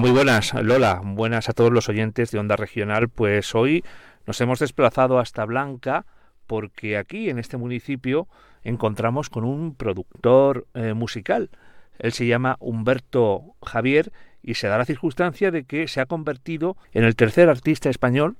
Muy buenas, Lola. Buenas a todos los oyentes de Onda Regional. Pues hoy nos hemos desplazado hasta Blanca porque aquí en este municipio encontramos con un productor eh, musical. Él se llama Humberto Javier y se da la circunstancia de que se ha convertido en el tercer artista español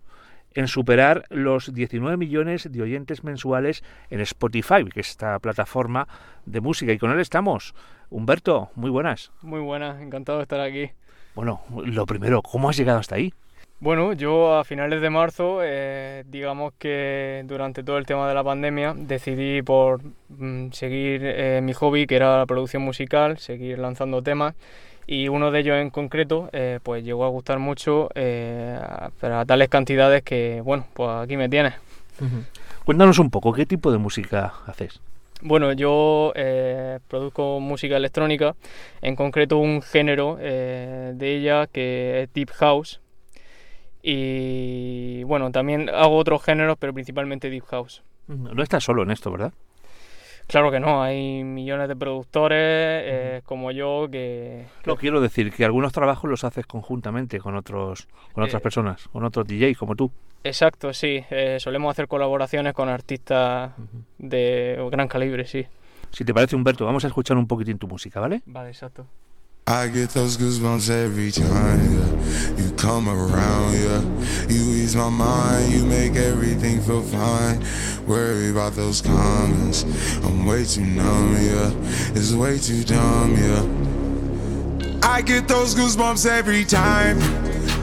en superar los 19 millones de oyentes mensuales en Spotify, que es esta plataforma de música. Y con él estamos. Humberto, muy buenas. Muy buenas, encantado de estar aquí. Bueno, lo primero, ¿cómo has llegado hasta ahí? Bueno, yo a finales de marzo, eh, digamos que durante todo el tema de la pandemia, decidí por mm, seguir eh, mi hobby, que era la producción musical, seguir lanzando temas. Y uno de ellos en concreto eh, pues llegó a gustar mucho eh, pero a tales cantidades que bueno pues aquí me tienes cuéntanos un poco qué tipo de música haces bueno yo eh, produzco música electrónica en concreto un género de ella que es deep house. Y bueno también hago otros géneros pero principalmente deep house. No estás solo en esto verdad Claro que no, hay millones de productores eh, como yo que... No quiero decir que algunos trabajos los haces conjuntamente con otros con otras eh, personas, con otros DJs como tú. Exacto, sí. Eh, solemos hacer colaboraciones con artistas de gran calibre, sí. Si te parece, Humberto, vamos a escuchar un poquitín tu música, ¿vale? Vale, exacto. I get those goosebumps every time yeah. you come around, yeah. You ease my mind, you make everything feel fine. Worry about those comments, I'm way too numb, yeah. It's way too dumb, yeah. I get those goosebumps every time.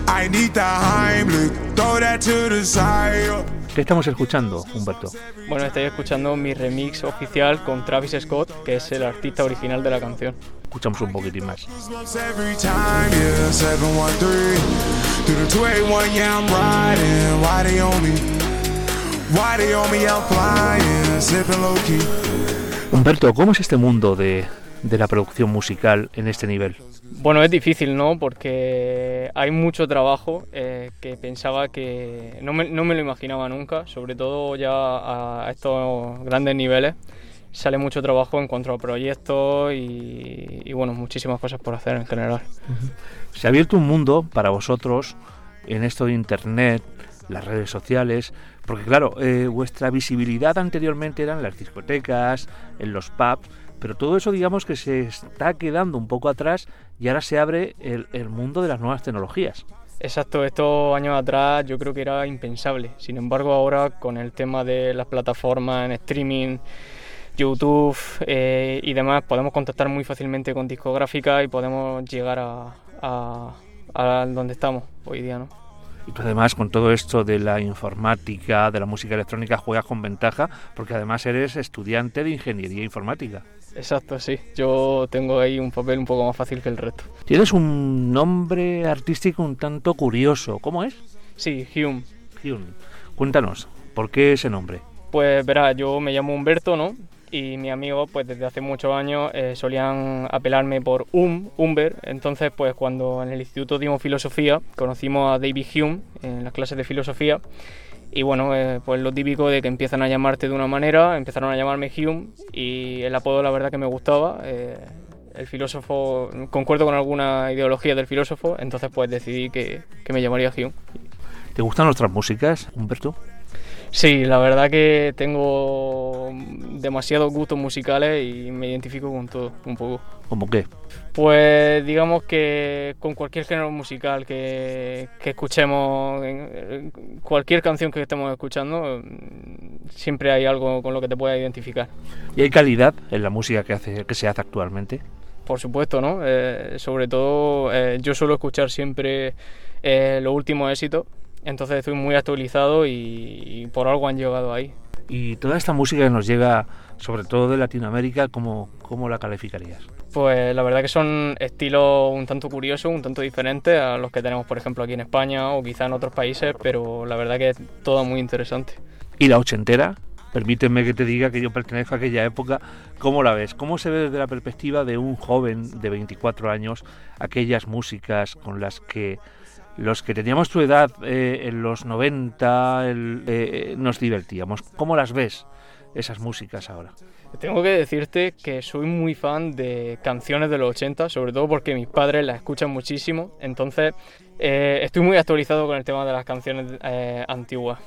I need the Heimlich, throw that to the side. ¿Qué estamos escuchando, Humberto? Bueno, estoy escuchando mi remix oficial con Travis Scott, que es el artista original de la canción escuchamos un poquitín más. Humberto, ¿cómo es este mundo de, de la producción musical en este nivel? Bueno, es difícil, ¿no? Porque hay mucho trabajo eh, que pensaba que no me, no me, lo imaginaba nunca, sobre todo ya a estos grandes niveles sale mucho trabajo en cuanto a proyectos y, bueno, muchísimas cosas por hacer en general. Se ha abierto un mundo para vosotros en esto de Internet, las redes sociales, porque claro, eh, vuestra visibilidad anteriormente era en las discotecas, en los pubs, pero todo eso digamos que se está quedando un poco atrás y ahora se abre el, mundo de las nuevas tecnologías. Exacto, estos años atrás yo creo que era impensable. Sin embargo, ahora con el tema de las plataformas en streaming, YouTube eh, y demás, podemos contactar muy fácilmente con discográficas y podemos llegar a, a, donde estamos hoy día. ¿no? Y tú además con todo esto de la informática, de la música electrónica, juegas con ventaja porque además eres estudiante de ingeniería informática. Exacto, sí. Yo tengo ahí un papel un poco más fácil que el resto. Tienes un nombre artístico un tanto curioso. ¿Cómo es? Sí, Hume. Hume. Cuéntanos, ¿por qué ese nombre? Pues verá, yo me llamo Humberto, ¿no? Y mi amigo pues desde hace muchos años eh, solían apelarme por Um, Humber, entonces pues cuando en el instituto dimos filosofía conocimos a David Hume en las clases de filosofía y bueno, eh, pues lo típico de que empiezan a llamarte de una manera, empezaron a llamarme Hume y el apodo la verdad que me gustaba, eh, el filósofo, concuerdo con alguna ideología del filósofo, entonces pues decidí que, que me llamaría Hume. ¿Te gustan nuestras músicas, Humberto? Sí, la verdad que tengo demasiados gustos musicales y me identifico con todo, un poco. ¿Cómo qué? Pues digamos que con cualquier género musical que, escuchemos, cualquier canción que estemos escuchando, siempre hay algo con lo que te pueda identificar. ¿Y hay calidad en la música que, hace, que se hace actualmente? Por supuesto, ¿no? Eh, sobre todo eh, yo suelo escuchar siempre eh, los últimos éxitos entonces estoy muy actualizado y, por algo han llegado ahí. Y toda esta música que nos llega, sobre todo de Latinoamérica, ¿cómo, cómo la calificarías? Pues la verdad que son estilos un tanto curiosos, un tanto diferentes a los que tenemos, por ejemplo, aquí en España o quizá en otros países, pero la verdad que es todo muy interesante. ¿Y la ochentera? Permíteme que te diga que yo pertenezco a aquella época. ¿Cómo la ves? ¿Cómo se ve desde la perspectiva de un joven de 24 años aquellas músicas con las que los que teníamos tu edad eh, en los 90 eh, nos divertíamos. ¿Cómo las ves esas músicas ahora? Tengo que decirte que soy muy fan de canciones de los 80, sobre todo porque mis padres las escuchan muchísimo, entonces eh, estoy muy actualizado con el tema de las canciones antiguas.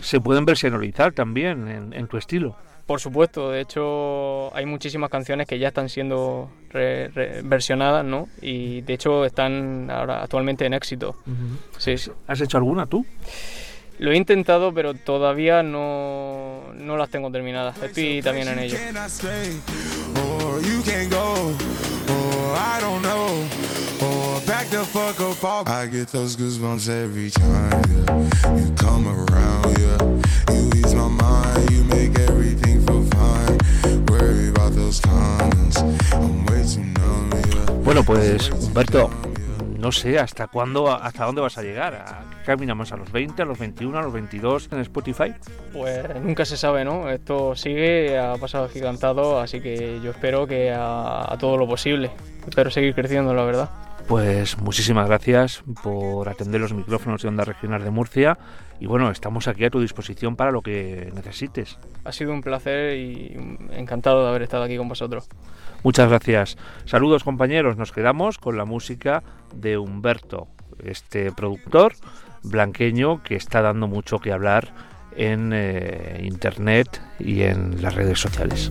Se pueden versionalizar también en, en tu estilo. Por supuesto, de hecho hay muchísimas canciones que ya están siendo re- re- versionadas, ¿no? Y de hecho están ahora actualmente en éxito. Sí, sí. ¿Has hecho alguna tú? Lo he intentado, pero todavía no, no las tengo terminadas. Estoy también en ello. Pues Humberto, no sé hasta cuándo, hasta dónde vas a llegar. ¿A qué caminamos? ¿A los 20, a los 21, a los 22 en Spotify? Pues nunca se sabe, ¿no? Esto sigue a pasado gigantado, así que yo espero que a, a todo lo posible. Espero seguir creciendo, la verdad. Pues muchísimas gracias por atender los micrófonos de Onda Regional de Murcia y bueno, estamos aquí a tu disposición para lo que necesites. Ha sido un placer y encantado de haber estado aquí con vosotros. Muchas gracias. Saludos compañeros, nos quedamos con la música de Humberto, este productor blanqueño que está dando mucho que hablar en eh, internet y en las redes sociales.